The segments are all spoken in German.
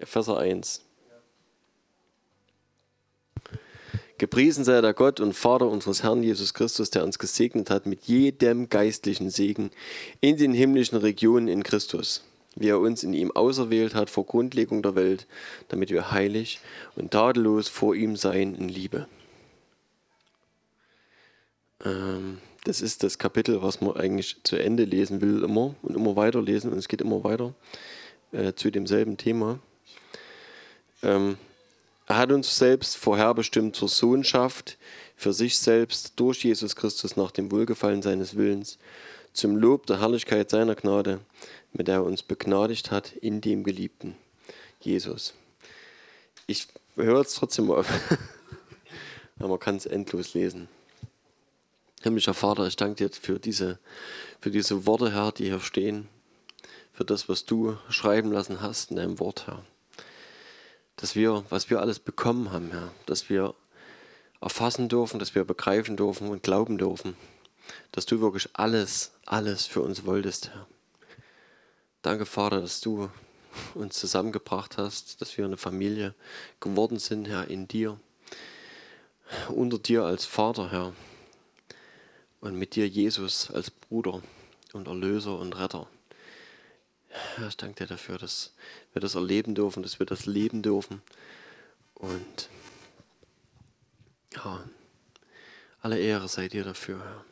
Epheser 1. Gepriesen sei der Gott und Vater unseres Herrn Jesus Christus, der uns gesegnet hat mit jedem geistlichen Segen in den himmlischen Regionen in Christus, wie er uns in ihm auserwählt hat vor Grundlegung der Welt, damit wir heilig und tadellos vor ihm seien in Liebe. Ähm, das ist das Kapitel, was man eigentlich zu Ende lesen will, immer und immer weiter lesen und es geht immer weiter äh, zu demselben Thema. Ähm, er hat uns selbst vorherbestimmt zur Sohnschaft für sich selbst durch Jesus Christus nach dem Wohlgefallen seines Willens, zum Lob der Herrlichkeit seiner Gnade, mit der er uns begnadigt hat in dem Geliebten, Jesus. Ich höre jetzt trotzdem auf, aber man kann es endlos lesen. Himmlischer Vater, ich danke dir für diese, für diese Worte, Herr, die hier stehen, für das, was du schreiben lassen hast in deinem Wort, Herr dass wir, was wir alles bekommen haben, Herr, dass wir erfassen dürfen, dass wir begreifen dürfen und glauben dürfen, dass du wirklich alles, alles für uns wolltest, Herr. Danke, Vater, dass du uns zusammengebracht hast, dass wir eine Familie geworden sind, Herr, in dir, unter dir als Vater, Herr, und mit dir Jesus als Bruder und Erlöser und Retter. Ich danke dir dafür, dass wir das erleben dürfen, dass wir das leben dürfen. Und ja, alle Ehre sei dir dafür, Herr.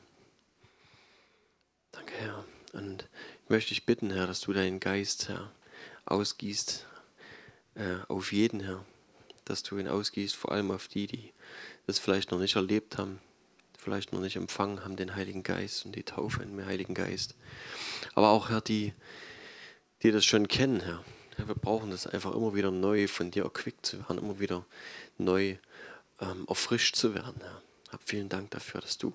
Danke, Herr. Und ich möchte dich bitten, Herr, dass du deinen Geist, Herr, ausgießt äh, auf jeden, Herr. Dass du ihn ausgießt, vor allem auf die, die das vielleicht noch nicht erlebt haben, vielleicht noch nicht empfangen haben, den Heiligen Geist und die Taufe dem Heiligen Geist. Aber auch, Herr, die, die das schon kennen, Herr. Ja, wir brauchen das einfach immer wieder neu von dir erquickt zu werden, immer wieder neu ähm, erfrischt zu werden, Herr. Hab vielen Dank dafür, dass du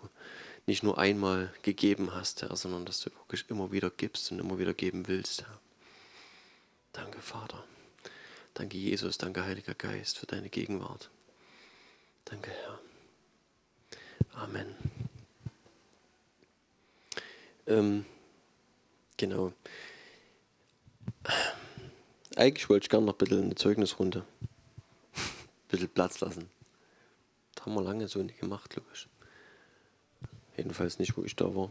nicht nur einmal gegeben hast, Herr, sondern dass du wirklich immer wieder gibst und immer wieder geben willst, Herr. Danke, Vater. Danke, Jesus. Danke, Heiliger Geist, für deine Gegenwart. Danke, Herr. Amen. Ähm, genau. Eigentlich wollte ich gerne noch ein bisschen eine Zeugnisrunde. ein bisschen Platz lassen. Das haben wir lange so nicht gemacht, glaube ich. Jedenfalls nicht, wo ich da war.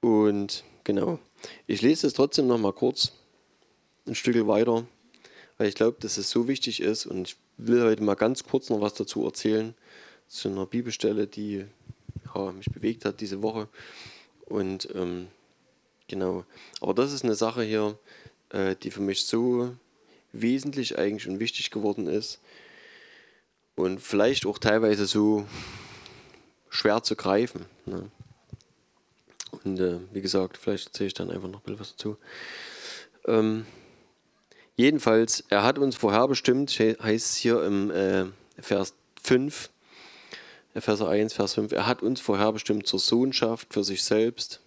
Und genau. Ich lese es trotzdem noch mal kurz ein Stück weiter, weil ich glaube, dass es so wichtig ist und ich will heute mal ganz kurz noch was dazu erzählen zu einer Bibelstelle, die ja, mich bewegt hat diese Woche. Und ähm, Genau. Aber das ist eine Sache hier, äh, die für mich so wesentlich eigentlich und wichtig geworden ist und vielleicht auch teilweise so schwer zu greifen. Ne? Und äh, wie gesagt, vielleicht erzähle ich dann einfach noch ein bisschen was dazu. Ähm, jedenfalls, er hat uns vorherbestimmt, heißt es hier im äh, Vers 5, Vers 1, Vers 5, er hat uns vorherbestimmt zur Sohnschaft für sich selbst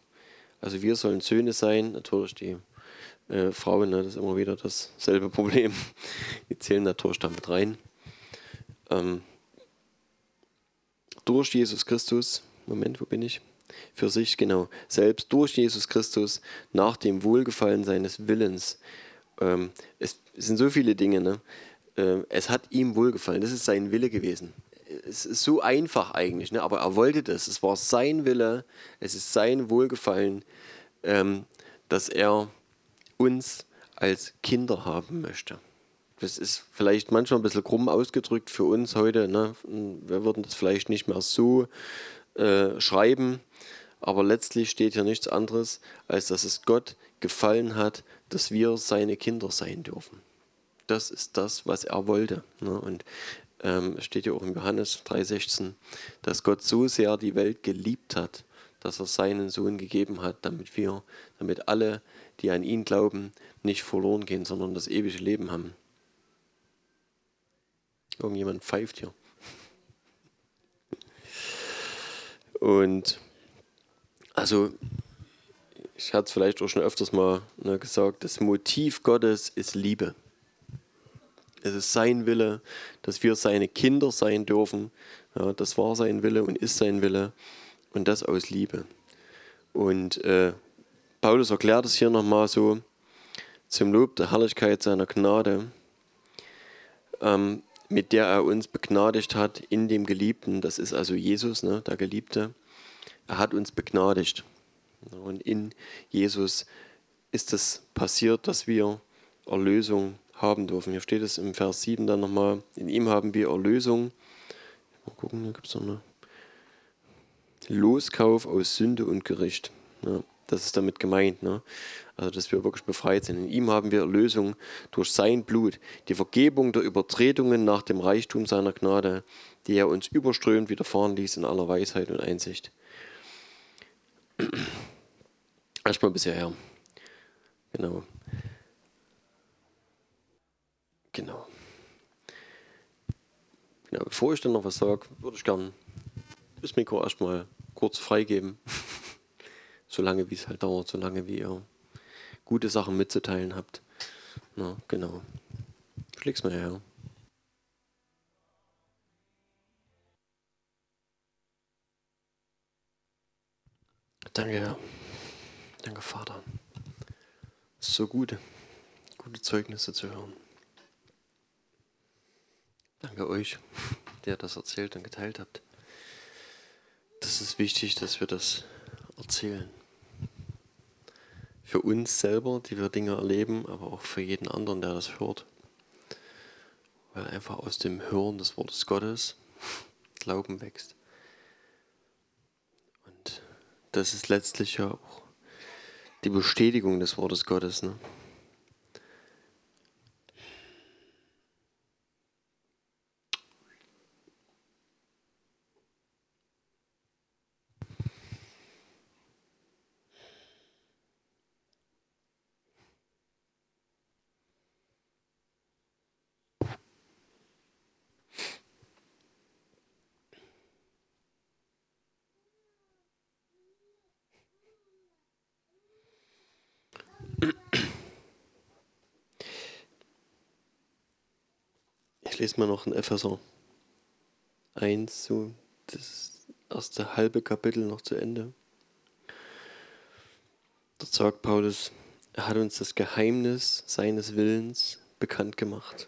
also wir sollen Söhne sein, natürlich die äh, Frauen, ne, das ist immer wieder dasselbe Problem. Die zählen natürlich damit rein. Ähm, durch Jesus Christus, Moment, wo bin ich? Für sich, genau, selbst durch Jesus Christus nach dem Wohlgefallen seines Willens. Ähm, es, es, sind so viele Dinge, ne? Äh, es hat ihm wohlgefallen, das ist sein Wille gewesen es ist so einfach eigentlich, ne? aber er wollte das. Es war sein Wille, es ist sein Wohlgefallen, ähm, dass er uns als Kinder haben möchte. Das ist vielleicht manchmal ein bisschen krumm ausgedrückt für uns heute. Ne? Wir würden das vielleicht nicht mehr so äh, schreiben, aber letztlich steht hier nichts anderes, als dass es Gott gefallen hat, dass wir seine Kinder sein dürfen. Das ist das, was er wollte. Ne? Und ähm, steht ja auch in Johannes 3,16, dass Gott so sehr die Welt geliebt hat, dass er seinen Sohn gegeben hat, damit wir, damit alle, die an ihn glauben, nicht verloren gehen, sondern das ewige Leben haben. Irgendjemand pfeift hier. Und also, ich hatte es vielleicht auch schon öfters mal ne, gesagt, das Motiv Gottes ist Liebe. Es ist sein Wille, dass wir seine Kinder sein dürfen. Ja, das war sein Wille und ist sein Wille. Und das aus Liebe. Und äh, Paulus erklärt es hier nochmal so, zum Lob der Herrlichkeit seiner Gnade, ähm, mit der er uns begnadigt hat in dem Geliebten. Das ist also Jesus, ne, der Geliebte. Er hat uns begnadigt. Und in Jesus ist es passiert, dass wir Erlösung haben dürfen. Hier steht es im Vers 7 dann nochmal, in ihm haben wir Erlösung. Mal gucken, da gibt es noch eine Loskauf aus Sünde und Gericht. Ja, das ist damit gemeint. Ne? Also, dass wir wirklich befreit sind. In ihm haben wir Erlösung durch sein Blut, die Vergebung der Übertretungen nach dem Reichtum seiner Gnade, die er uns überströmt widerfahren ließ in aller Weisheit und Einsicht. Erstmal bisher her. Genau. Genau. Genau, bevor ich dann noch was sage, würde ich gerne das Mikro erstmal kurz freigeben. solange wie es halt dauert, solange wie ihr gute Sachen mitzuteilen habt. Na, genau. Schläg's mal her. Danke. Danke, Vater. So gut, gute Zeugnisse zu hören. Danke euch, der das erzählt und geteilt habt. Das ist wichtig, dass wir das erzählen für uns selber, die wir Dinge erleben, aber auch für jeden anderen, der das hört. Weil einfach aus dem Hören des Wortes Gottes Glauben wächst. Und das ist letztlich ja auch die Bestätigung des Wortes Gottes. Ne? Ich lese mal noch ein Epheser 1, so das erste halbe Kapitel noch zu Ende. Dort sagt Paulus, er hat uns das Geheimnis seines Willens bekannt gemacht.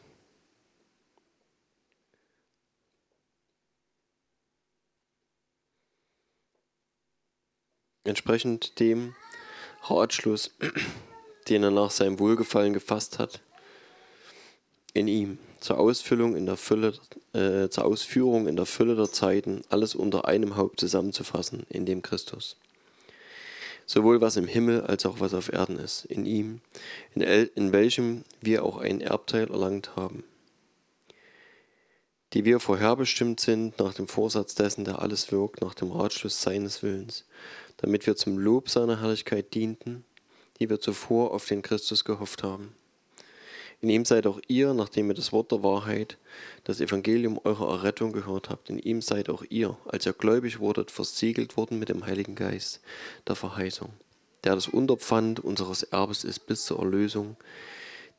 Entsprechend dem Ratschluss, den er nach seinem Wohlgefallen gefasst hat, in ihm zur Ausfüllung in der Fülle, äh, zur Ausführung in der Fülle der Zeiten alles unter einem Haupt zusammenzufassen, in dem Christus. Sowohl was im Himmel als auch was auf Erden ist, in ihm, in, El in welchem wir auch ein Erbteil erlangt haben, die wir vorherbestimmt sind nach dem Vorsatz dessen, der alles wirkt, nach dem Ratschluss seines Willens, damit wir zum Lob seiner Herrlichkeit dienten, die wir zuvor auf den Christus gehofft haben. In ihm seid auch ihr, nachdem ihr das Wort der Wahrheit, das Evangelium eurer Errettung gehört habt, in ihm seid auch ihr, als ihr gläubig wurdet, versiegelt worden mit dem Heiligen Geist der Verheißung, der das Unterpfand unseres Erbes ist bis zur Erlösung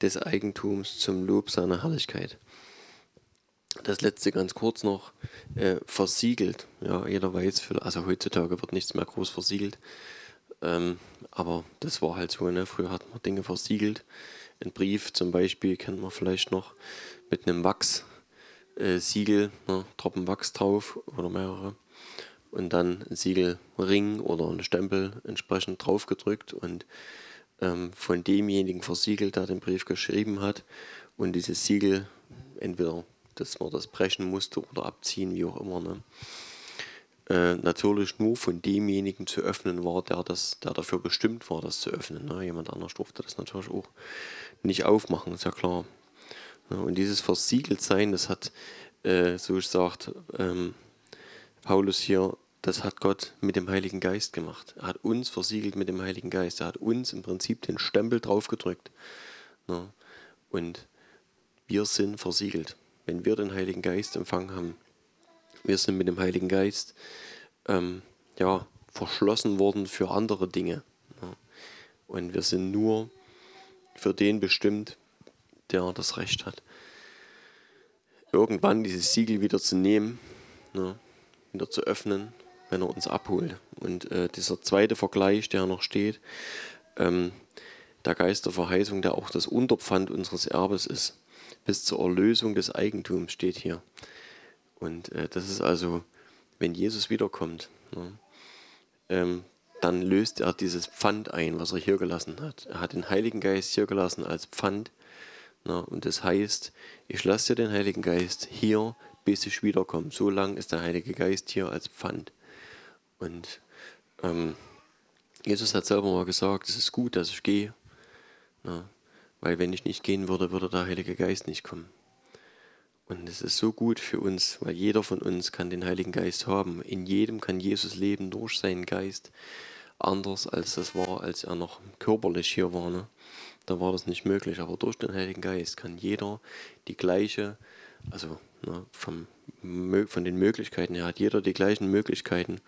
des Eigentums zum Lob seiner Herrlichkeit. Das letzte ganz kurz noch, äh, versiegelt. Ja, jeder weiß, für, also heutzutage wird nichts mehr groß versiegelt. Ähm, aber das war halt so, ne? früher hat man Dinge versiegelt. Ein Brief zum Beispiel kennt man vielleicht noch mit einem Wachssiegel, äh, ne, Tropfen Wachs drauf oder mehrere. Und dann ein Siegelring oder ein Stempel entsprechend drauf gedrückt und ähm, von demjenigen versiegelt, der den Brief geschrieben hat. Und dieses Siegel, entweder dass man das brechen musste oder abziehen, wie auch immer. Ne? Äh, natürlich nur von demjenigen zu öffnen war, der, das, der dafür bestimmt war, das zu öffnen. Ne? Jemand anders durfte das natürlich auch nicht aufmachen, ist ja klar. Und dieses Versiegeltsein, das hat, äh, so sagt ähm, Paulus hier, das hat Gott mit dem Heiligen Geist gemacht. Er hat uns versiegelt mit dem Heiligen Geist. Er hat uns im Prinzip den Stempel draufgedrückt. Ja, und wir sind versiegelt. Wenn wir den Heiligen Geist empfangen haben, wir sind mit dem Heiligen Geist ähm, ja, verschlossen worden für andere Dinge. Ja. Und wir sind nur für den bestimmt, der das Recht hat. Irgendwann dieses Siegel wieder zu nehmen, ne, wieder zu öffnen, wenn er uns abholt. Und äh, dieser zweite Vergleich, der noch steht, ähm, der Geist der Verheißung, der auch das Unterpfand unseres Erbes ist. Bis zur Erlösung des Eigentums steht hier. Und äh, das ist also, wenn Jesus wiederkommt, ne, ähm, dann löst er dieses Pfand ein, was er hier gelassen hat. Er hat den Heiligen Geist hier gelassen als Pfand. Ne, und das heißt, ich lasse dir den Heiligen Geist hier, bis ich wiederkomme. So lange ist der Heilige Geist hier als Pfand. Und ähm, Jesus hat selber mal gesagt, es ist gut, dass ich gehe. Ne, weil wenn ich nicht gehen würde, würde der Heilige Geist nicht kommen. Und es ist so gut für uns, weil jeder von uns kann den Heiligen Geist haben. In jedem kann Jesus leben durch seinen Geist. Anders als das war, als er noch körperlich hier war. Ne? Da war das nicht möglich. Aber durch den Heiligen Geist kann jeder die gleiche, also ne, vom, von den Möglichkeiten her hat jeder die gleichen Möglichkeiten,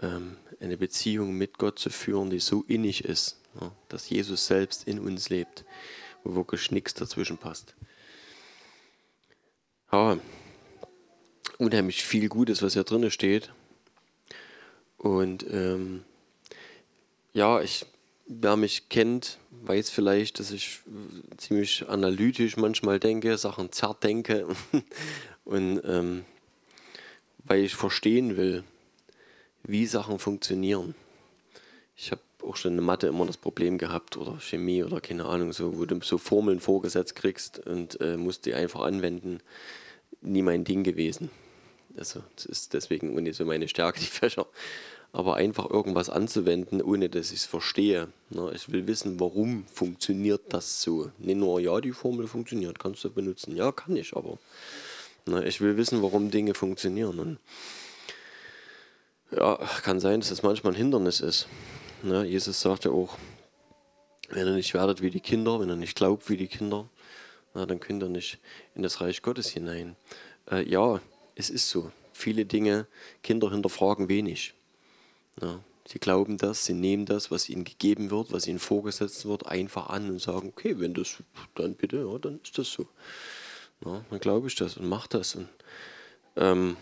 ähm, eine Beziehung mit Gott zu führen, die so innig ist, ne, dass Jesus selbst in uns lebt, wo wirklich nichts dazwischen passt ja, unheimlich viel Gutes, was hier drin steht. Und ähm, ja, ich, wer mich kennt, weiß vielleicht, dass ich ziemlich analytisch manchmal denke, Sachen zerdenke. Und ähm, weil ich verstehen will, wie Sachen funktionieren. Ich habe auch schon in Mathe immer das Problem gehabt oder Chemie oder keine Ahnung, so, wo du so Formeln vorgesetzt kriegst und äh, musst die einfach anwenden nie mein Ding gewesen. Also das ist deswegen nicht so meine Stärke, die Fächer. Aber einfach irgendwas anzuwenden, ohne dass ich es verstehe. Ich will wissen, warum funktioniert das so. Nicht nur, ja, die Formel funktioniert, kannst du benutzen. Ja, kann ich, aber ich will wissen, warum Dinge funktionieren. Und ja, kann sein, dass das manchmal ein Hindernis ist. Jesus sagt ja auch, wenn ihr nicht werdet wie die Kinder, wenn ihr nicht glaubt wie die Kinder, na, dann könnt ihr nicht in das Reich Gottes hinein. Äh, ja, es ist so. Viele Dinge, Kinder hinterfragen wenig. Ja, sie glauben das, sie nehmen das, was ihnen gegeben wird, was ihnen vorgesetzt wird, einfach an und sagen, okay, wenn das, dann bitte, ja, dann ist das so. Ja, dann glaube ich das und mache das. Und, ähm,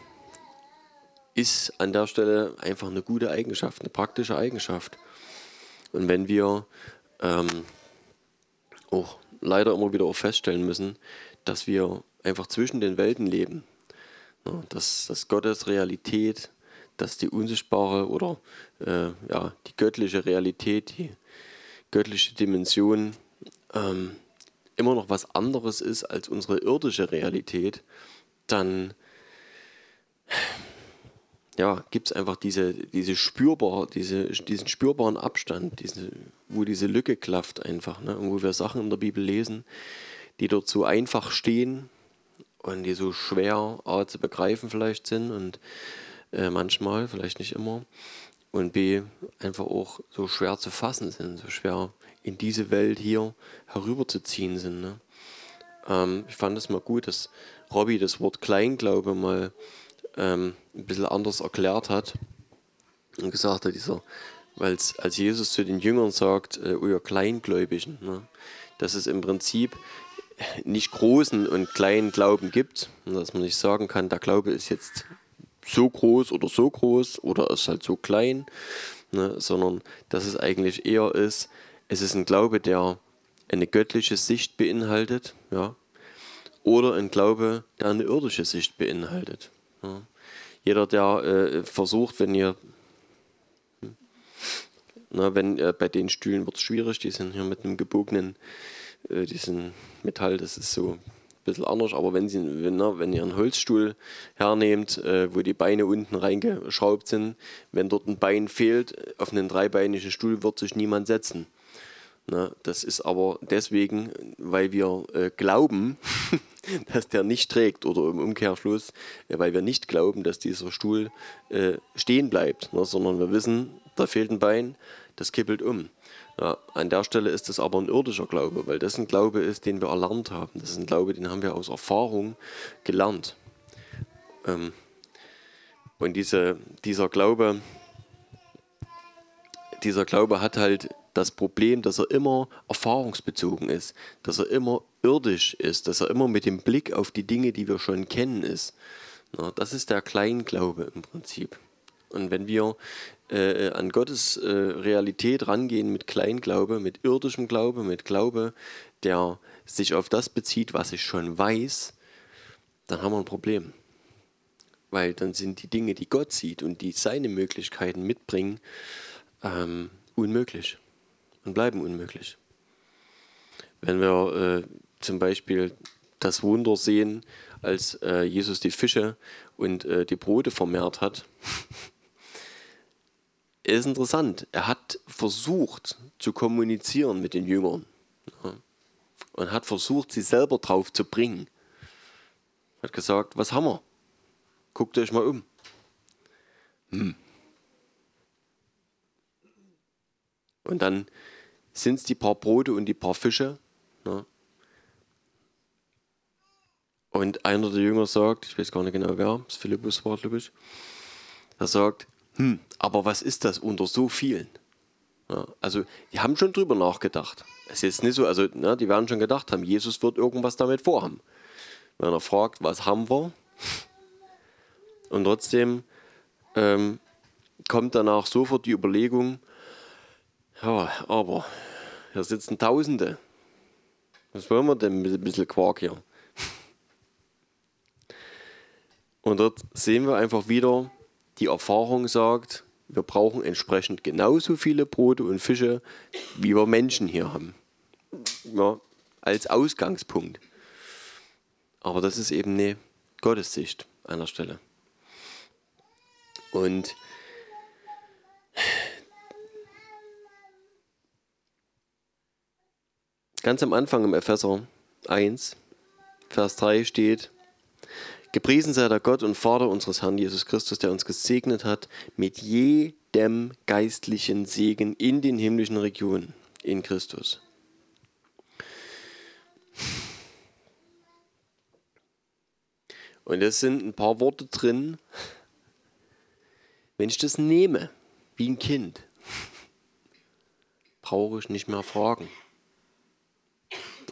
ist an der Stelle einfach eine gute Eigenschaft, eine praktische Eigenschaft. Und wenn wir ähm, auch leider immer wieder auch feststellen müssen, dass wir einfach zwischen den Welten leben. Ja, dass, dass Gottes Realität, dass die unsichtbare oder äh, ja, die göttliche Realität, die göttliche Dimension ähm, immer noch was anderes ist als unsere irdische Realität, dann ja, gibt es einfach diese, diese spürbar, diese, diesen spürbaren Abstand, diese, wo diese Lücke klafft einfach, ne? und wo wir Sachen in der Bibel lesen, die dort so einfach stehen und die so schwer A zu begreifen vielleicht sind und äh, manchmal, vielleicht nicht immer, und B einfach auch so schwer zu fassen sind, so schwer in diese Welt hier herüberzuziehen sind. Ne? Ähm, ich fand es mal gut, dass Robby das Wort Kleinglaube mal ähm, ein bisschen anders erklärt hat und gesagt hat, dieser, weil als Jesus zu den Jüngern sagt, äh, ihr Kleingläubigen, ne, dass es im Prinzip nicht großen und kleinen Glauben gibt, dass man nicht sagen kann, der Glaube ist jetzt so groß oder so groß oder ist halt so klein, ne, sondern dass es eigentlich eher ist, es ist ein Glaube, der eine göttliche Sicht beinhaltet, ja, oder ein Glaube, der eine irdische Sicht beinhaltet. Ja. Jeder, der äh, versucht, wenn ihr, hm, na, wenn äh, bei den Stühlen wird es schwierig, die sind hier mit einem gebogenen, äh, diesen Metall, das ist so bisschen anders, aber wenn, sie, wenn, na, wenn ihr einen Holzstuhl hernehmt, äh, wo die Beine unten reingeschraubt sind, wenn dort ein Bein fehlt, auf einen dreibeinigen Stuhl wird sich niemand setzen. Ne, das ist aber deswegen, weil wir äh, glauben, dass der nicht trägt oder im Umkehrschluss, äh, weil wir nicht glauben, dass dieser Stuhl äh, stehen bleibt, ne, sondern wir wissen, da fehlt ein Bein, das kippelt um. Ja, an der Stelle ist das aber ein irdischer Glaube, weil das ein Glaube ist, den wir erlernt haben. Das ist ein Glaube, den haben wir aus Erfahrung gelernt. Ähm, und diese, dieser Glaube, dieser Glaube hat halt das Problem, dass er immer erfahrungsbezogen ist, dass er immer irdisch ist, dass er immer mit dem Blick auf die Dinge, die wir schon kennen, ist. Das ist der Kleinglaube im Prinzip. Und wenn wir äh, an Gottes äh, Realität rangehen mit Kleinglaube, mit irdischem Glaube, mit Glaube, der sich auf das bezieht, was ich schon weiß, dann haben wir ein Problem. Weil dann sind die Dinge, die Gott sieht und die seine Möglichkeiten mitbringen, ähm, unmöglich und bleiben unmöglich. Wenn wir äh, zum Beispiel das Wunder sehen, als äh, Jesus die Fische und äh, die Brote vermehrt hat, ist interessant. Er hat versucht zu kommunizieren mit den Jüngern ja, und hat versucht, sie selber drauf zu bringen. Hat gesagt, was haben wir? Guckt euch mal um. Hm. Und dann sind es die paar Brote und die paar Fische. Ne? Und einer der Jünger sagt, ich weiß gar nicht genau wer, das Philippus war, glaube ich, er sagt, hm, aber was ist das unter so vielen? Ja, also, die haben schon drüber nachgedacht. Es ist jetzt nicht so, also, na, die werden schon gedacht haben, Jesus wird irgendwas damit vorhaben. Wenn er fragt, was haben wir? Und trotzdem ähm, kommt danach sofort die Überlegung, ja, aber hier sitzen Tausende. Was wollen wir denn mit ein bisschen Quark hier? Und dort sehen wir einfach wieder, die Erfahrung sagt, wir brauchen entsprechend genauso viele Brote und Fische, wie wir Menschen hier haben. Ja, als Ausgangspunkt. Aber das ist eben eine Gottessicht an der Stelle. Und ganz am Anfang im Epheser 1, Vers 3 steht, Gepriesen sei der Gott und Vater unseres Herrn Jesus Christus, der uns gesegnet hat mit jedem geistlichen Segen in den himmlischen Regionen in Christus. Und es sind ein paar Worte drin. Wenn ich das nehme, wie ein Kind, brauche ich nicht mehr fragen.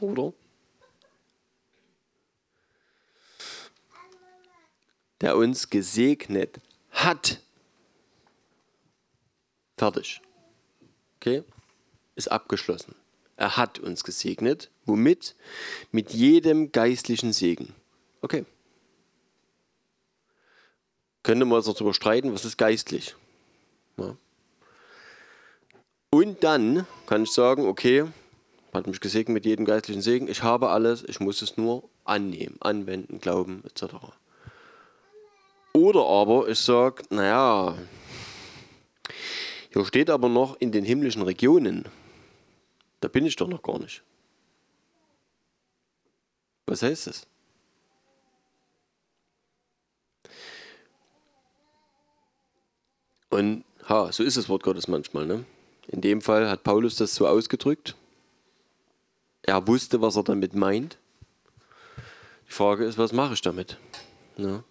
Oder? Der uns gesegnet hat. Fertig. Okay? Ist abgeschlossen. Er hat uns gesegnet. Womit? Mit jedem geistlichen Segen. Okay. Könnte man uns darüber streiten, was ist geistlich? Ja. Und dann kann ich sagen, okay, hat mich gesegnet mit jedem geistlichen Segen. Ich habe alles, ich muss es nur annehmen, anwenden, glauben etc. Oder aber ich sage, naja, hier steht aber noch in den himmlischen Regionen. Da bin ich doch noch gar nicht. Was heißt das? Und ha, so ist das Wort Gottes manchmal. Ne? In dem Fall hat Paulus das so ausgedrückt. Er wusste, was er damit meint. Die Frage ist, was mache ich damit? Ne?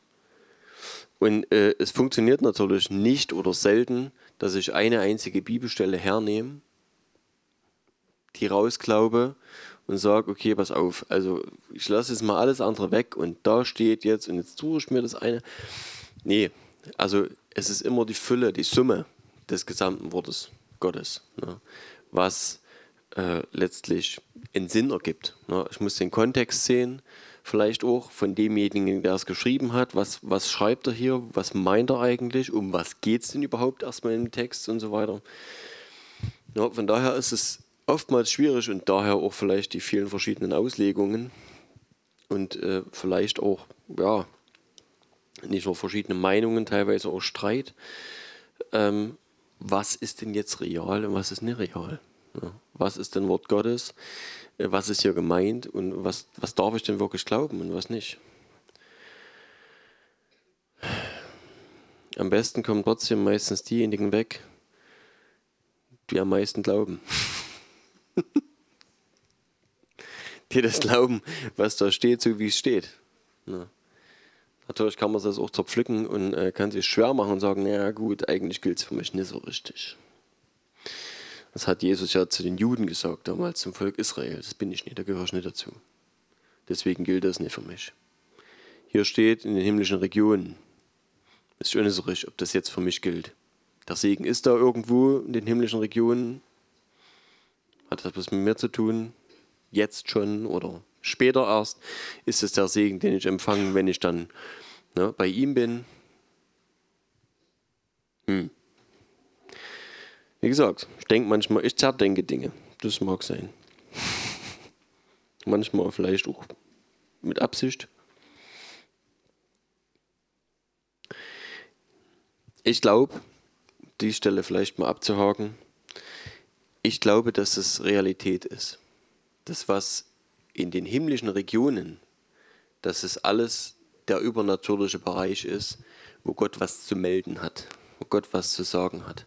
Und äh, es funktioniert natürlich nicht oder selten, dass ich eine einzige Bibelstelle hernehme, die rausglaube und sage, okay, pass auf, also ich lasse jetzt mal alles andere weg und da steht jetzt und jetzt tue ich mir das eine. Nee, also es ist immer die Fülle, die Summe des gesamten Wortes Gottes, ne, was äh, letztlich einen Sinn ergibt. Ne. Ich muss den Kontext sehen, vielleicht auch von demjenigen, der es geschrieben hat, was, was schreibt er hier, was meint er eigentlich, um was geht es denn überhaupt erstmal im Text und so weiter. Ja, von daher ist es oftmals schwierig und daher auch vielleicht die vielen verschiedenen Auslegungen und äh, vielleicht auch, ja, nicht nur verschiedene Meinungen, teilweise auch Streit. Ähm, was ist denn jetzt real und was ist nicht real? Ja, was ist denn Wort Gottes? Äh, was ist hier gemeint und was, was darf ich denn wirklich glauben und was nicht. Am besten kommen trotzdem meistens diejenigen weg, die am meisten glauben. die das glauben, was da steht, so wie es steht. Ja. Natürlich kann man das auch zerpflücken und äh, kann sich schwer machen und sagen, naja gut, eigentlich gilt es für mich nicht so richtig. Das hat Jesus ja zu den Juden gesagt, damals zum Volk Israel. Das bin ich nicht, da gehöre ich nicht dazu. Deswegen gilt das nicht für mich. Hier steht in den himmlischen Regionen. Ist schon nicht so richtig, ob das jetzt für mich gilt. Der Segen ist da irgendwo in den himmlischen Regionen. Hat das was mit mir zu tun? Jetzt schon oder später erst? Ist es der Segen, den ich empfange, wenn ich dann ne, bei ihm bin? Hm. Wie gesagt, ich denke manchmal, ich zerdenke Dinge. Das mag sein. manchmal vielleicht auch mit Absicht. Ich glaube, die Stelle vielleicht mal abzuhaken, ich glaube, dass es Realität ist. Das, was in den himmlischen Regionen, dass es alles der übernatürliche Bereich ist, wo Gott was zu melden hat, wo Gott was zu sagen hat.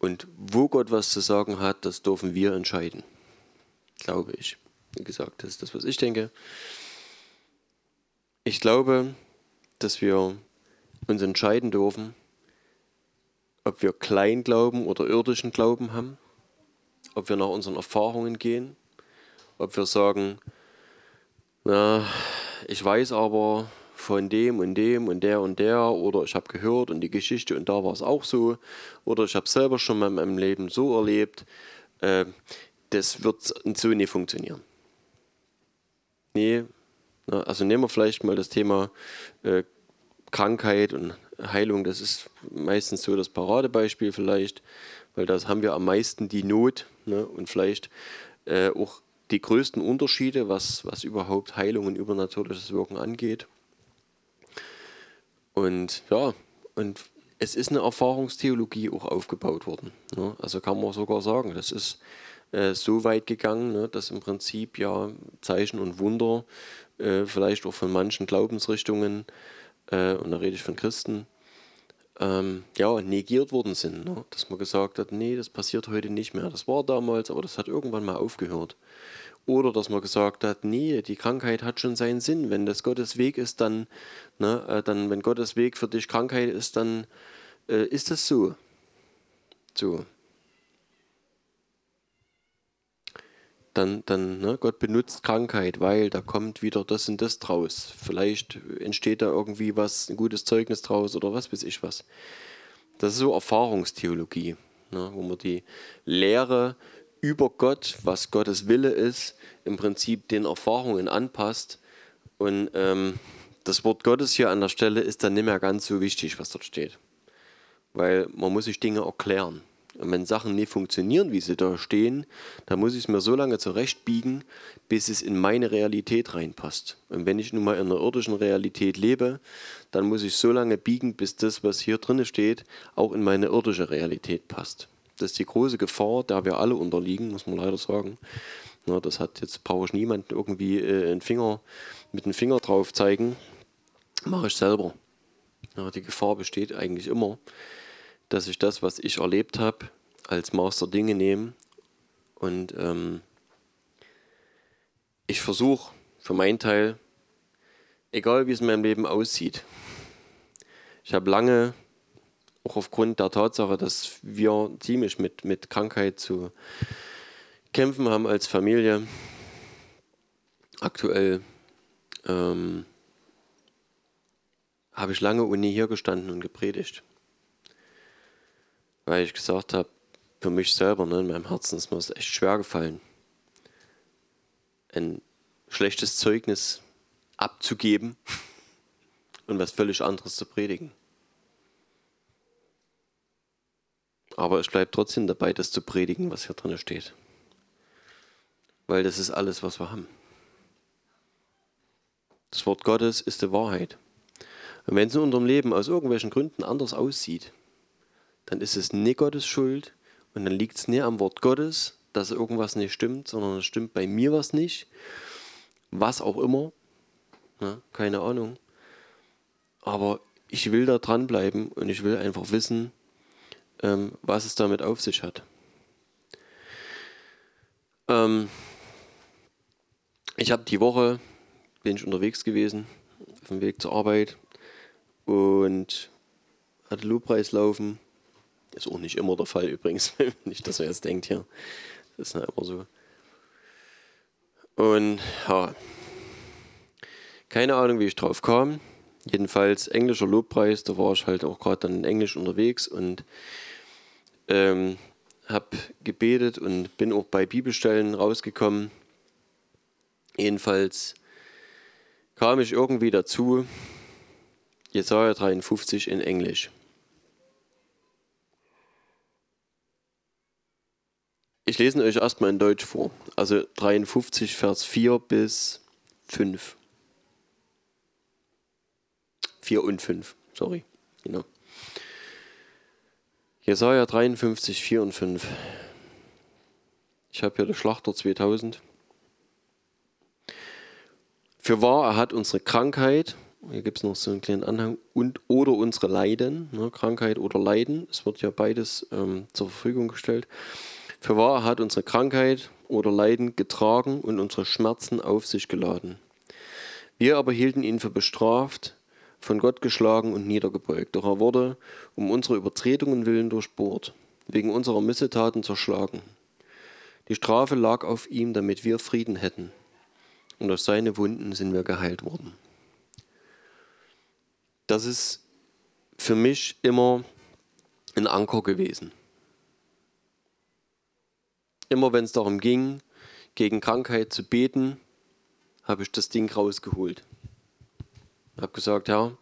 Und wo Gott was zu sagen hat, das dürfen wir entscheiden, glaube ich. Wie gesagt, das ist das, was ich denke. Ich glaube, dass wir uns entscheiden dürfen, ob wir Kleinglauben oder irdischen Glauben haben, ob wir nach unseren Erfahrungen gehen, ob wir sagen, na, ich weiß aber von dem und dem und der und der oder ich habe gehört und die Geschichte und da war es auch so oder ich habe selber schon mal in meinem Leben so erlebt, äh, das wird so nicht funktionieren. Nee, na, also nehmen wir vielleicht mal das Thema äh, Krankheit und Heilung, das ist meistens so das Paradebeispiel vielleicht, weil das haben wir am meisten die Not ne, und vielleicht äh, auch die größten Unterschiede, was, was überhaupt Heilung und übernatürliches Wirken angeht. Und ja, und es ist eine Erfahrungstheologie auch aufgebaut worden. Ne? Also kann man sogar sagen, das ist äh, so weit gegangen, ne, dass im Prinzip ja Zeichen und Wunder äh, vielleicht auch von manchen Glaubensrichtungen äh, und da rede ich von Christen, ähm, ja, negiert worden sind. Ne? Dass man gesagt hat, nee, das passiert heute nicht mehr. Das war damals, aber das hat irgendwann mal aufgehört. Oder dass man gesagt hat, nee, die Krankheit hat schon seinen Sinn. Wenn das Gottes Weg ist, dann, ne, äh, dann wenn Gottes Weg für dich Krankheit ist, dann äh, ist das so. So. dann, dann ne, Gott benutzt Krankheit, weil da kommt wieder das und das draus. Vielleicht entsteht da irgendwie was, ein gutes Zeugnis draus oder was weiß ich was. Das ist so Erfahrungstheologie, ne, wo man die Lehre über Gott, was Gottes Wille ist, im Prinzip den Erfahrungen anpasst. Und ähm, das Wort Gottes hier an der Stelle ist dann nicht mehr ganz so wichtig, was dort steht. Weil man muss sich Dinge erklären. Und wenn Sachen nicht funktionieren, wie sie da stehen, dann muss ich es mir so lange zurechtbiegen, bis es in meine Realität reinpasst. Und wenn ich nun mal in einer irdischen Realität lebe, dann muss ich so lange biegen, bis das, was hier drin steht, auch in meine irdische Realität passt. Das ist die große Gefahr, der wir alle unterliegen, muss man leider sagen. Na, das hat jetzt brauche ich niemanden irgendwie äh, einen Finger mit dem Finger drauf zeigen. Mache ich selber. Ja, die Gefahr besteht eigentlich immer dass ich das, was ich erlebt habe, als Master Dinge nehme und ähm, ich versuche für meinen Teil, egal wie es in meinem Leben aussieht, ich habe lange, auch aufgrund der Tatsache, dass wir ziemlich mit, mit Krankheit zu kämpfen haben als Familie, aktuell ähm, habe ich lange Uni hier gestanden und gepredigt weil ich gesagt habe, für mich selber, ne, in meinem Herzen ist mir das echt schwer gefallen, ein schlechtes Zeugnis abzugeben und was völlig anderes zu predigen. Aber ich bleibe trotzdem dabei, das zu predigen, was hier drin steht. Weil das ist alles, was wir haben. Das Wort Gottes ist die Wahrheit. Und wenn es in unserem Leben aus irgendwelchen Gründen anders aussieht, dann ist es nicht Gottes Schuld und dann liegt es nicht am Wort Gottes, dass irgendwas nicht stimmt, sondern es stimmt bei mir was nicht. Was auch immer. Ne? Keine Ahnung. Aber ich will da dranbleiben und ich will einfach wissen, ähm, was es damit auf sich hat. Ähm, ich habe die Woche, bin ich unterwegs gewesen, auf dem Weg zur Arbeit und hatte Lobpreis laufen ist auch nicht immer der Fall übrigens, nicht, dass er jetzt denkt hier. Das ist ja immer so. Und ja, keine Ahnung, wie ich drauf kam. Jedenfalls englischer Lobpreis, da war ich halt auch gerade dann in Englisch unterwegs und ähm, habe gebetet und bin auch bei Bibelstellen rausgekommen. Jedenfalls kam ich irgendwie dazu, Jesaja 53 in Englisch. Ich lese euch erstmal in Deutsch vor. Also 53, Vers 4 bis 5. 4 und 5, sorry. Genau. Jesaja 53, 4 und 5. Ich habe hier den Schlachter 2000. Für wahr, er hat unsere Krankheit, hier gibt es noch so einen kleinen Anhang, und oder unsere Leiden, ne, Krankheit oder Leiden, es wird ja beides ähm, zur Verfügung gestellt. Für wahr, er hat unsere Krankheit oder Leiden getragen und unsere Schmerzen auf sich geladen. Wir aber hielten ihn für bestraft, von Gott geschlagen und niedergebeugt. Doch er wurde um unsere Übertretungen willen durchbohrt, wegen unserer Missetaten zerschlagen. Die Strafe lag auf ihm, damit wir Frieden hätten. Und durch seine Wunden sind wir geheilt worden. Das ist für mich immer ein Anker gewesen. Immer wenn es darum ging, gegen Krankheit zu beten, habe ich das Ding rausgeholt. Ich habe gesagt, ja,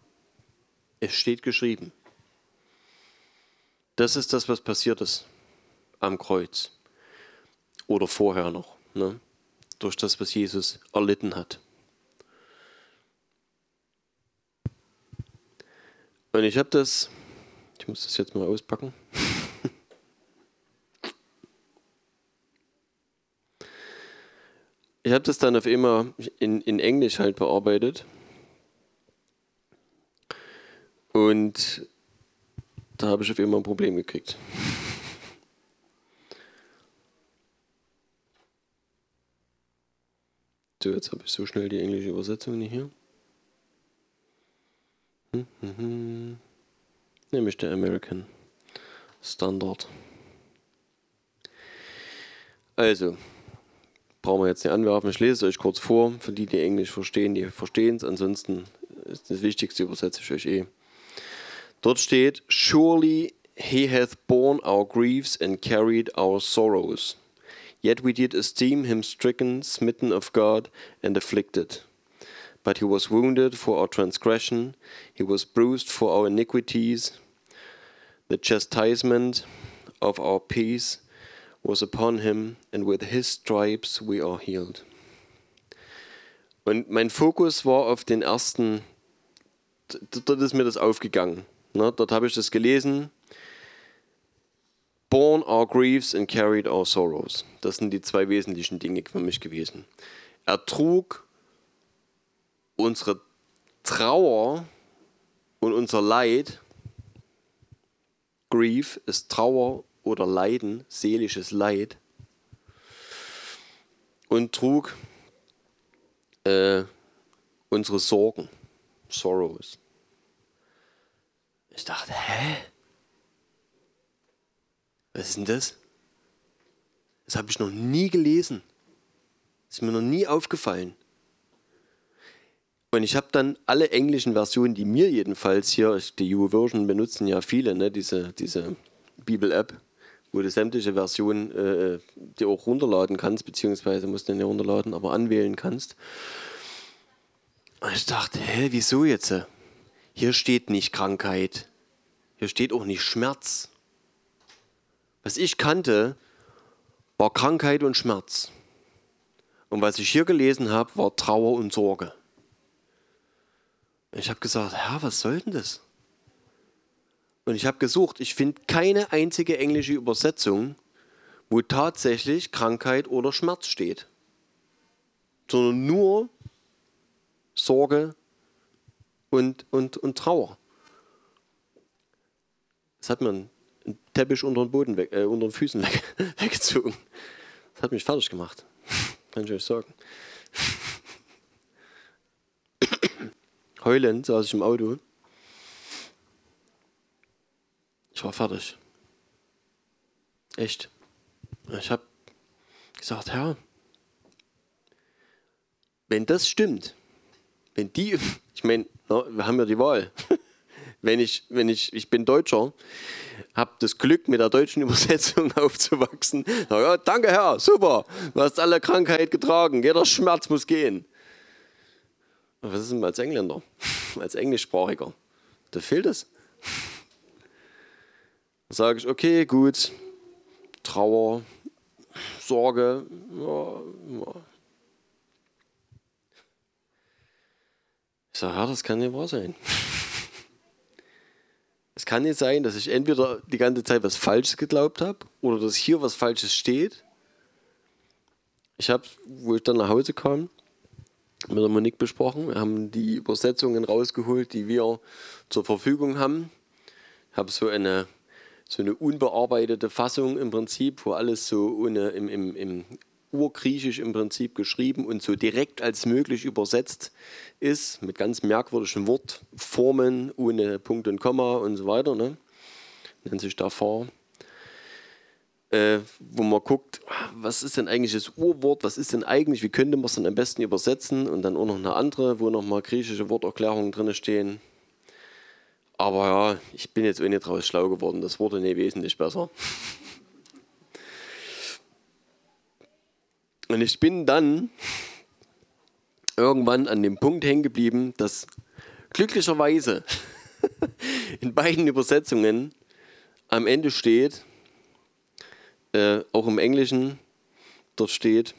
es steht geschrieben. Das ist das, was passiert ist am Kreuz. Oder vorher noch. Ne? Durch das, was Jesus erlitten hat. Und ich habe das, ich muss das jetzt mal auspacken. Ich habe das dann auf immer in, in Englisch halt bearbeitet. Und da habe ich auf immer ein Problem gekriegt. So, jetzt habe ich so schnell die englische Übersetzung nicht hier. Hm, hm, hm. Nämlich der American Standard. Also, brauchen wir jetzt nicht anwerfen. Ich lese es euch kurz vor. Für die, die Englisch verstehen, die verstehen es. Ansonsten ist das Wichtigste, übersetze ich euch eh. Dort steht, Surely he hath borne our griefs and carried our sorrows. Yet we did esteem him stricken, smitten of God, and afflicted. But he was wounded for our transgression, he was bruised for our iniquities. The chastisement of our peace was upon him, and with his stripes we are healed. Und mein Fokus war auf den ersten, dort ist mir das aufgegangen. Ne, dort habe ich das gelesen. Born our griefs and carried our sorrows. Das sind die zwei wesentlichen Dinge für mich gewesen. Er trug unsere Trauer und unser Leid. Grief ist Trauer oder Leiden, seelisches Leid, und trug äh, unsere Sorgen, Sorrows. Ich dachte, hä? Was ist denn das? Das habe ich noch nie gelesen. Das ist mir noch nie aufgefallen. Und ich habe dann alle englischen Versionen, die mir jedenfalls hier, die U-Version benutzen ja viele, ne, diese, diese Bibel-App, wo du sämtliche Versionen äh, dir auch runterladen kannst, beziehungsweise musst du nicht runterladen, aber anwählen kannst. Und ich dachte, hä, wieso jetzt? Hier steht nicht Krankheit, hier steht auch nicht Schmerz. Was ich kannte, war Krankheit und Schmerz. Und was ich hier gelesen habe, war Trauer und Sorge. Ich habe gesagt, Herr, was soll denn das? Und ich habe gesucht, ich finde keine einzige englische Übersetzung, wo tatsächlich Krankheit oder Schmerz steht, sondern nur Sorge und, und, und Trauer. Das hat mir einen Teppich unter den Boden weg, äh, unter den Füßen weg, weggezogen. Das hat mich fertig gemacht. Kann ich euch sagen. Heulend saß ich im Auto Ich war fertig. Echt. Ich habe gesagt, Herr, wenn das stimmt, wenn die, ich meine, Na, wir haben ja die Wahl. wenn ich, wenn ich, ich bin Deutscher, habe das Glück, mit der deutschen Übersetzung aufzuwachsen. Na ja, danke Herr, super, du hast alle Krankheit getragen, jeder Schmerz muss gehen. Was ist denn als Engländer, als Englischsprachiger? Da fehlt es. Da sage ich, okay, gut, Trauer, Sorge, ja, ja. Ich sage, ja, das kann nicht wahr sein. Es kann nicht sein, dass ich entweder die ganze Zeit was Falsches geglaubt habe oder dass hier was Falsches steht. Ich habe, wo ich dann nach Hause kam, mit der Monique besprochen. Wir haben die Übersetzungen rausgeholt, die wir zur Verfügung haben. Ich habe so eine, so eine unbearbeitete Fassung im Prinzip, wo alles so ohne, im, im, im Urgriechisch im Prinzip geschrieben und so direkt als möglich übersetzt ist, mit ganz merkwürdigen Wortformen, ohne Punkt und Komma und so weiter. Ne? Nennt sich da Fahr. Äh, wo man guckt, was ist denn eigentlich das Urwort, was ist denn eigentlich, wie könnte man es dann am besten übersetzen und dann auch noch eine andere, wo nochmal griechische Worterklärungen drin stehen. Aber ja, ich bin jetzt nicht draus schlau geworden, das wurde nicht wesentlich besser. Und ich bin dann irgendwann an dem Punkt hängen geblieben, dass glücklicherweise in beiden Übersetzungen am Ende steht, äh, auch im Englischen, dort steht,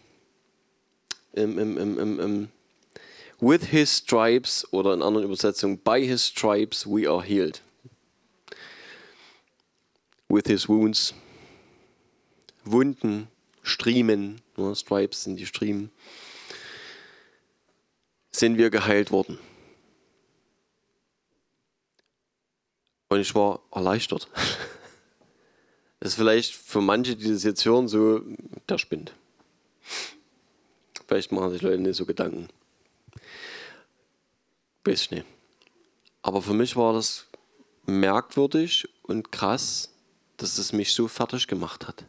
im, im, im, with his stripes oder in anderen Übersetzungen, by his stripes we are healed. With his wounds, Wunden, Striemen, ne, Stripes sind die Striemen, sind wir geheilt worden. Und ich war erleichtert. Das ist vielleicht für manche, die das jetzt hören, so, der spinnt. Vielleicht machen sich Leute nicht so Gedanken. Weiß ich nicht. Aber für mich war das merkwürdig und krass, dass es mich so fertig gemacht hat.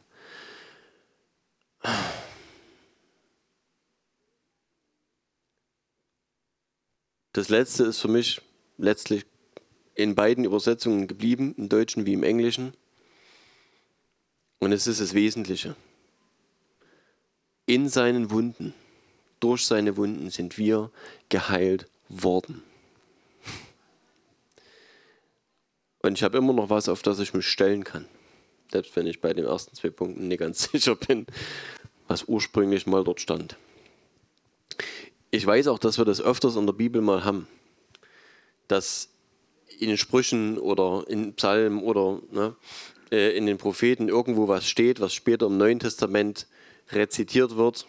Das letzte ist für mich letztlich in beiden Übersetzungen geblieben, im Deutschen wie im Englischen. Und es ist das Wesentliche. In seinen Wunden, durch seine Wunden sind wir geheilt worden. Und ich habe immer noch was, auf das ich mich stellen kann. Selbst wenn ich bei den ersten zwei Punkten nicht ganz sicher bin, was ursprünglich mal dort stand. Ich weiß auch, dass wir das öfters in der Bibel mal haben, dass in den Sprüchen oder in Psalmen oder ne, äh, in den Propheten irgendwo was steht, was später im Neuen Testament rezitiert wird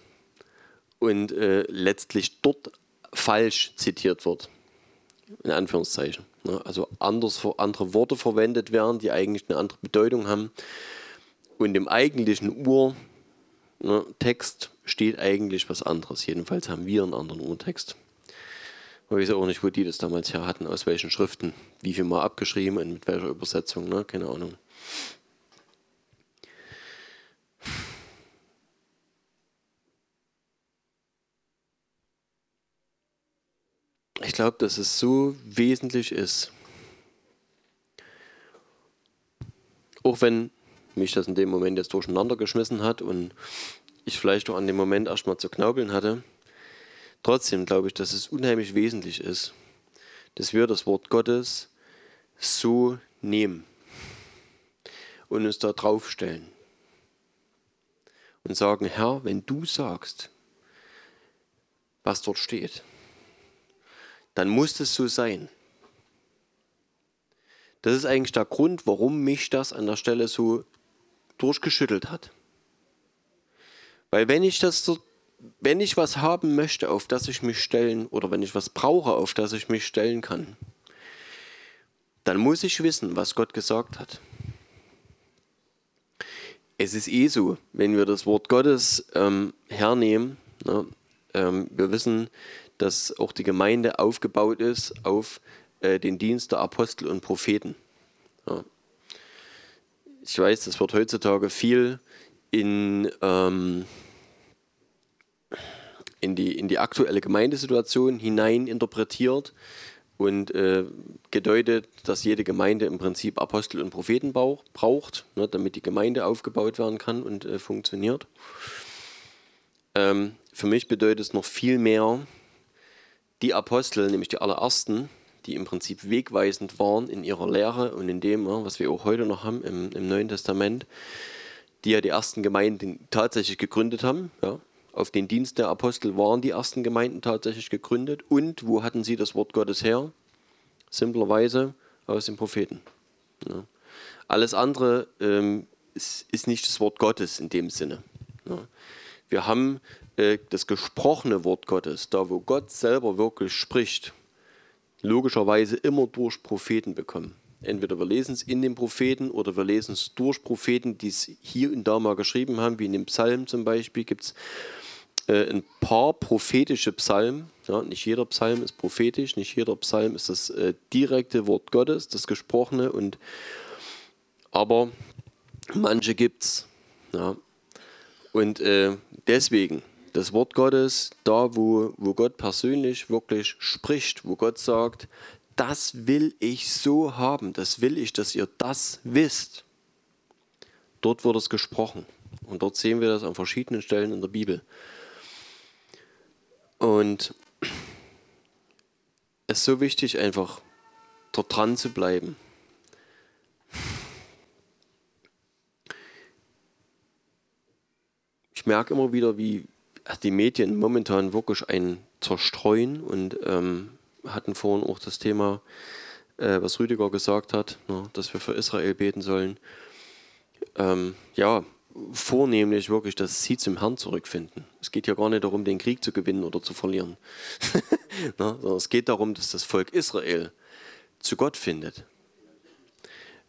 und äh, letztlich dort falsch zitiert wird. In Anführungszeichen. Ne? Also anders, andere Worte verwendet werden, die eigentlich eine andere Bedeutung haben. Und im eigentlichen Urtext ne, steht eigentlich was anderes. Jedenfalls haben wir einen anderen Urtext. Ich weiß auch nicht, wo die das damals her hatten, aus welchen Schriften, wie viel mal abgeschrieben und mit welcher Übersetzung, ne? keine Ahnung. Ich glaube, dass es so wesentlich ist. Auch wenn mich das in dem Moment jetzt durcheinander geschmissen hat und ich vielleicht auch an dem Moment erstmal zu knaubeln hatte, trotzdem glaube ich, dass es unheimlich wesentlich ist, dass wir das Wort Gottes so nehmen und uns da draufstellen und sagen, Herr, wenn du sagst, was dort steht, dann muss es so sein. Das ist eigentlich der Grund, warum mich das an der Stelle so durchgeschüttelt hat. Weil wenn ich das so, wenn ich was haben möchte, auf das ich mich stellen, oder wenn ich was brauche, auf das ich mich stellen kann, dann muss ich wissen, was Gott gesagt hat. Es ist eh so, wenn wir das Wort Gottes ähm, hernehmen, ne, ähm, wir wissen, dass auch die Gemeinde aufgebaut ist auf äh, den Dienst der Apostel und Propheten. Ja. Ich weiß, das wird heutzutage viel in, ähm, in, die, in die aktuelle Gemeindesituation hinein interpretiert und äh, gedeutet, dass jede Gemeinde im Prinzip Apostel und Propheten braucht, ne, damit die Gemeinde aufgebaut werden kann und äh, funktioniert. Ähm, für mich bedeutet es noch viel mehr, die Apostel, nämlich die allerersten, die im Prinzip wegweisend waren in ihrer Lehre und in dem, was wir auch heute noch haben im, im Neuen Testament, die ja die ersten Gemeinden tatsächlich gegründet haben. Ja. Auf den Dienst der Apostel waren die ersten Gemeinden tatsächlich gegründet. Und wo hatten sie das Wort Gottes her? Simplerweise aus den Propheten. Ja. Alles andere ähm, ist, ist, nicht das Wort Gottes in dem Sinne. Ja. Wir haben äh, das gesprochene Wort Gottes, da wo Gott selber wirklich spricht, logischerweise immer durch Propheten bekommen. Entweder wir lesen es in den Propheten oder wir lesen es durch Propheten, die es hier und da mal geschrieben haben, wie in dem Psalm zum Beispiel gibt es äh, ein paar prophetische Psalmen. Ja, nicht jeder Psalm ist prophetisch, nicht jeder Psalm ist das äh, direkte Wort Gottes, das gesprochene. Und, aber manche gibt es. Ja. Und äh, deswegen, das Wort Gottes, da wo, wo Gott persönlich wirklich spricht, wo Gott sagt, das will ich so haben, das will ich, dass ihr das wisst. Dort wird es gesprochen. Und dort sehen wir das an verschiedenen Stellen in der Bibel. Und es ist so wichtig, einfach dort dran zu bleiben. Ich merke immer wieder, wie die Medien momentan wirklich ein zerstreuen und ähm, hatten vorhin auch das Thema, äh, was Rüdiger gesagt hat, ne, dass wir für Israel beten sollen. Ähm, ja, vornehmlich wirklich, dass sie zum Herrn zurückfinden. Es geht ja gar nicht darum, den Krieg zu gewinnen oder zu verlieren, Na, sondern es geht darum, dass das Volk Israel zu Gott findet.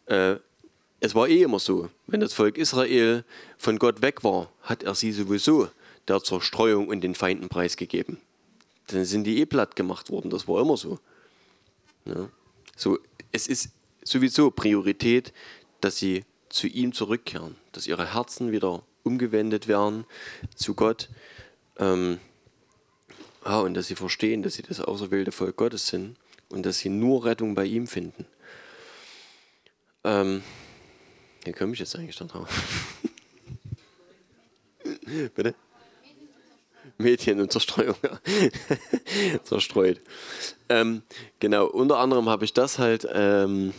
Äh, es war eh immer so, wenn das Volk Israel von Gott weg war, hat er sie sowieso der Zerstreuung und den Feinden preisgegeben. Dann sind die eh platt gemacht worden, das war immer so. Ja. so es ist sowieso Priorität, dass sie zu ihm zurückkehren, dass ihre Herzen wieder umgewendet werden zu Gott. Ähm, ja, und dass sie verstehen, dass sie das auserwählte Volk Gottes sind und dass sie nur Rettung bei ihm finden. Ähm, wie komme ich jetzt eigentlich da drauf? Bitte? Medien und Zerstreuung. Zerstreut. Ähm, genau, unter anderem habe ich das halt ähm,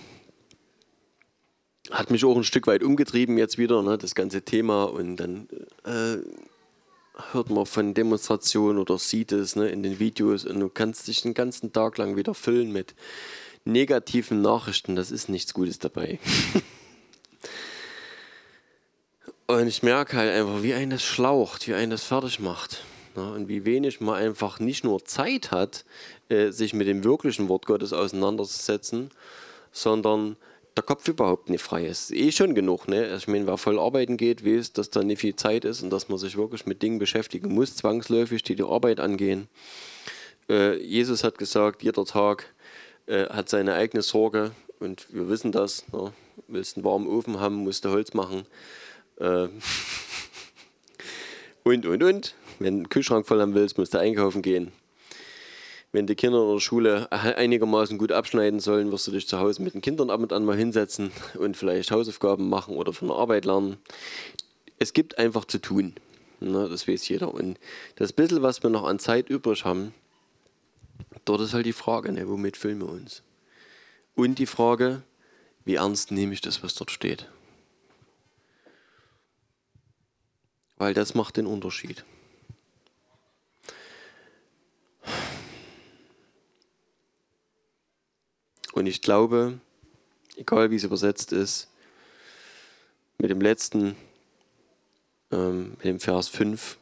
hat mich auch ein Stück weit umgetrieben jetzt wieder, ne, das ganze Thema. Und dann äh, hört man von Demonstrationen oder sieht es ne, in den Videos und du kannst dich den ganzen Tag lang wieder füllen mit negativen Nachrichten. Das ist nichts Gutes dabei. und ich merke halt einfach, wie ein das schlaucht, wie ein das fertig macht. Ne, und wie wenig man einfach nicht nur Zeit hat, äh, sich mit dem wirklichen Wort Gottes auseinanderzusetzen, sondern der Kopf überhaupt nicht frei ist. Eh schon genug, ne? Ich meine, wer voll arbeiten geht, weiß, dass da nicht viel Zeit ist und dass man sich wirklich mit Dingen beschäftigen muss, zwangsläufig, die die Arbeit angehen. Äh, Jesus hat gesagt, jeder Tag äh, hat seine eigene Sorge und wir wissen das. Ne? Willst einen warmen Ofen haben, musst du Holz machen. Und, und, und. Wenn du einen Kühlschrank voll haben willst, musst du einkaufen gehen wenn die Kinder in der Schule einigermaßen gut abschneiden sollen, wirst du dich zu Hause mit den Kindern ab und an mal hinsetzen und vielleicht Hausaufgaben machen oder von der Arbeit lernen. Es gibt einfach zu tun. Ne, das weiß jeder. Und das bisschen, was wir noch an Zeit übrig haben, dort ist halt die Frage, ne, womit füllen wir uns? Und die Frage, wie ernst nehme ich das, was dort steht? Weil das macht den Unterschied. Und ich glaube, egal wie es übersetzt ist, mit dem letzten, ähm, mit dem Vers 5,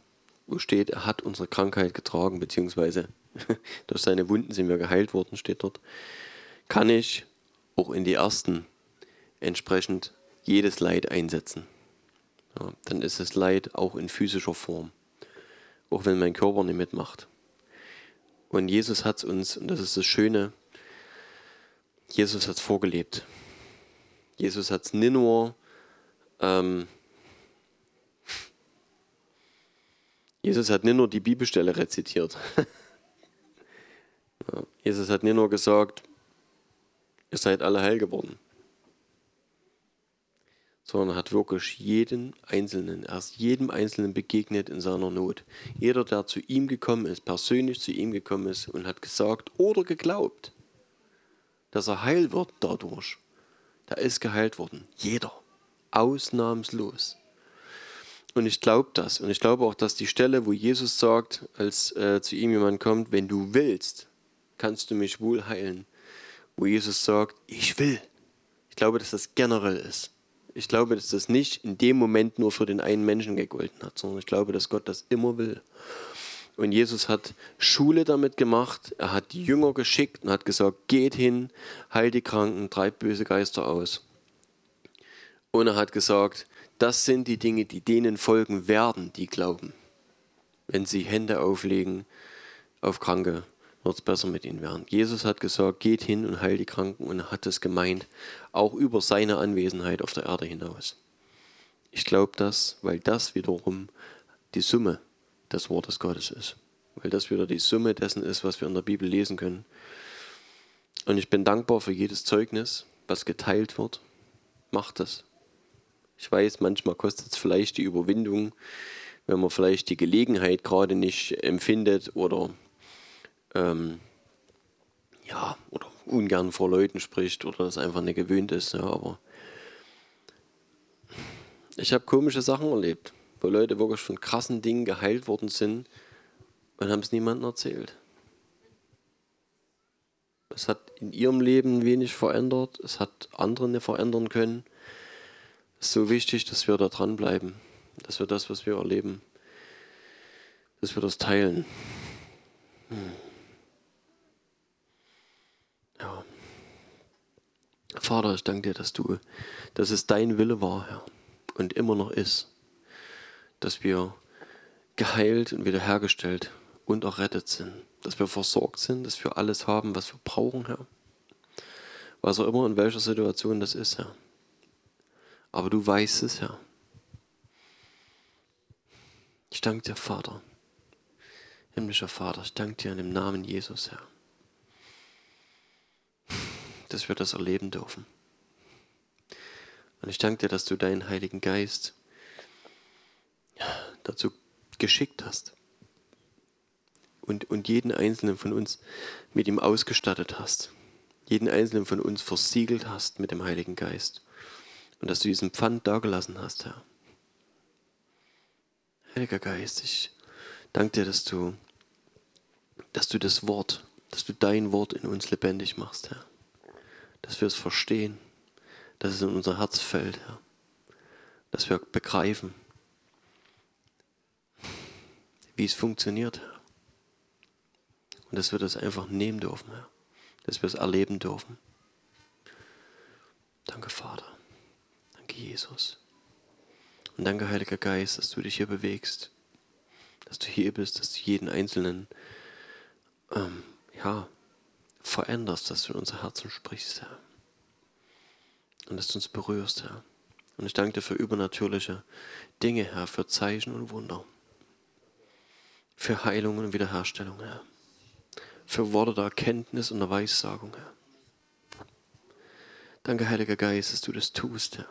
wo steht, er hat unsere Krankheit getragen, beziehungsweise durch seine Wunden sind wir geheilt worden, steht dort, kann ich auch in die ersten entsprechend jedes Leid einsetzen. Ja, dann ist es Leid auch in physischer Form, auch wenn mein Körper nicht mitmacht. Und Jesus hat es uns, und das ist das Schöne, Jesus hat es vorgelebt. Jesus hat es nicht nur ähm, Jesus hat nicht nur die Bibelstelle rezitiert. Jesus hat nicht nur gesagt, ihr seid alle heil geworden, sondern hat wirklich jeden Einzelnen, erst jedem Einzelnen begegnet in seiner Not. Jeder, der zu ihm gekommen ist, persönlich zu ihm gekommen ist und hat gesagt oder geglaubt, dass er heil wird dadurch, der ist geheilt worden. Jeder. Ausnahmslos. Und ich glaube das. Und ich glaube auch, dass die Stelle, wo Jesus sagt, als äh, zu ihm jemand kommt, wenn du willst, kannst du mich wohl heilen. Wo Jesus sagt, ich will. Ich glaube, dass das generell ist. Ich glaube, dass das nicht in dem Moment nur für den einen Menschen gegolten hat, sondern ich glaube, dass Gott das immer will. Und Jesus hat Schule damit gemacht, er hat Jünger geschickt und hat gesagt, geht hin, heilt die Kranken, treibt böse Geister aus. Und er hat gesagt, das sind die Dinge, die denen folgen werden, die glauben. Wenn sie Hände auflegen auf Kranke, wird es besser mit ihnen werden. Jesus hat gesagt, geht hin und heilt die Kranken und er hat es gemeint, auch über seine Anwesenheit auf der Erde hinaus. Ich glaube das, weil das wiederum die Summe des Wortes Gottes ist. Weil das wieder die Summe dessen ist, was wir in der Bibel lesen können. Und ich bin dankbar für jedes Zeugnis, was geteilt wird. Macht das. Ich weiß, manchmal kostet es vielleicht die Überwindung, wenn man vielleicht die Gelegenheit gerade nicht empfindet oder ähm, ja, oder ungern vor Leuten spricht oder das einfach nicht gewöhnt ist. Ja, aber ich habe komische Sachen erlebt, wo Leute wirklich von krassen Dingen geheilt worden sind und haben es niemandem erzählt. Es hat in ihrem Leben wenig verändert, es hat andere nicht verändern können. Es ist so wichtig, dass wir da dranbleiben, dass wir das, was wir erleben, dass wir das teilen. Hm. Ja. Vater, ich danke dir, dass du, dass es dein Wille war, Herr, und immer noch ist, dass wir geheilt und wiederhergestellt und errettet sind, dass wir versorgt sind, dass wir alles haben, was wir brauchen, Herr. Was auch immer in welcher Situation das ist, Herr. Aber du weißt es, Herr. Ich danke dir, Vater. Himmlischer Vater, ich danke dir in dem Namen Jesus, Herr dass wir das erleben dürfen. Und ich danke dir, dass du deinen Heiligen Geist dazu geschickt hast und, und jeden einzelnen von uns mit ihm ausgestattet hast. Jeden einzelnen von uns versiegelt hast mit dem Heiligen Geist. Und dass du diesen Pfand dagelassen hast, Herr. Heiliger Geist, ich danke dir, dass du, dass du das Wort, dass du dein Wort in uns lebendig machst, Herr dass wir es verstehen, dass es in unser Herz fällt, Herr. Dass wir begreifen, wie es funktioniert. Und dass wir das einfach nehmen dürfen, Herr. Dass wir es erleben dürfen. Danke, Vater. Danke, Jesus. Und danke, Heiliger Geist, dass du dich hier bewegst. Dass du hier bist, dass du jeden Einzelnen ähm, ja, veränderst, dass du in unser Herzen sprichst, Herr. Und dass du uns berührst, Herr. Und ich danke dir für übernatürliche Dinge, Herr, für Zeichen und Wunder. Für Heilung und Wiederherstellung, Herr. Für Worte der Erkenntnis und der Weissagung, Herr. Danke, Heiliger Geist, dass du das tust, Herr.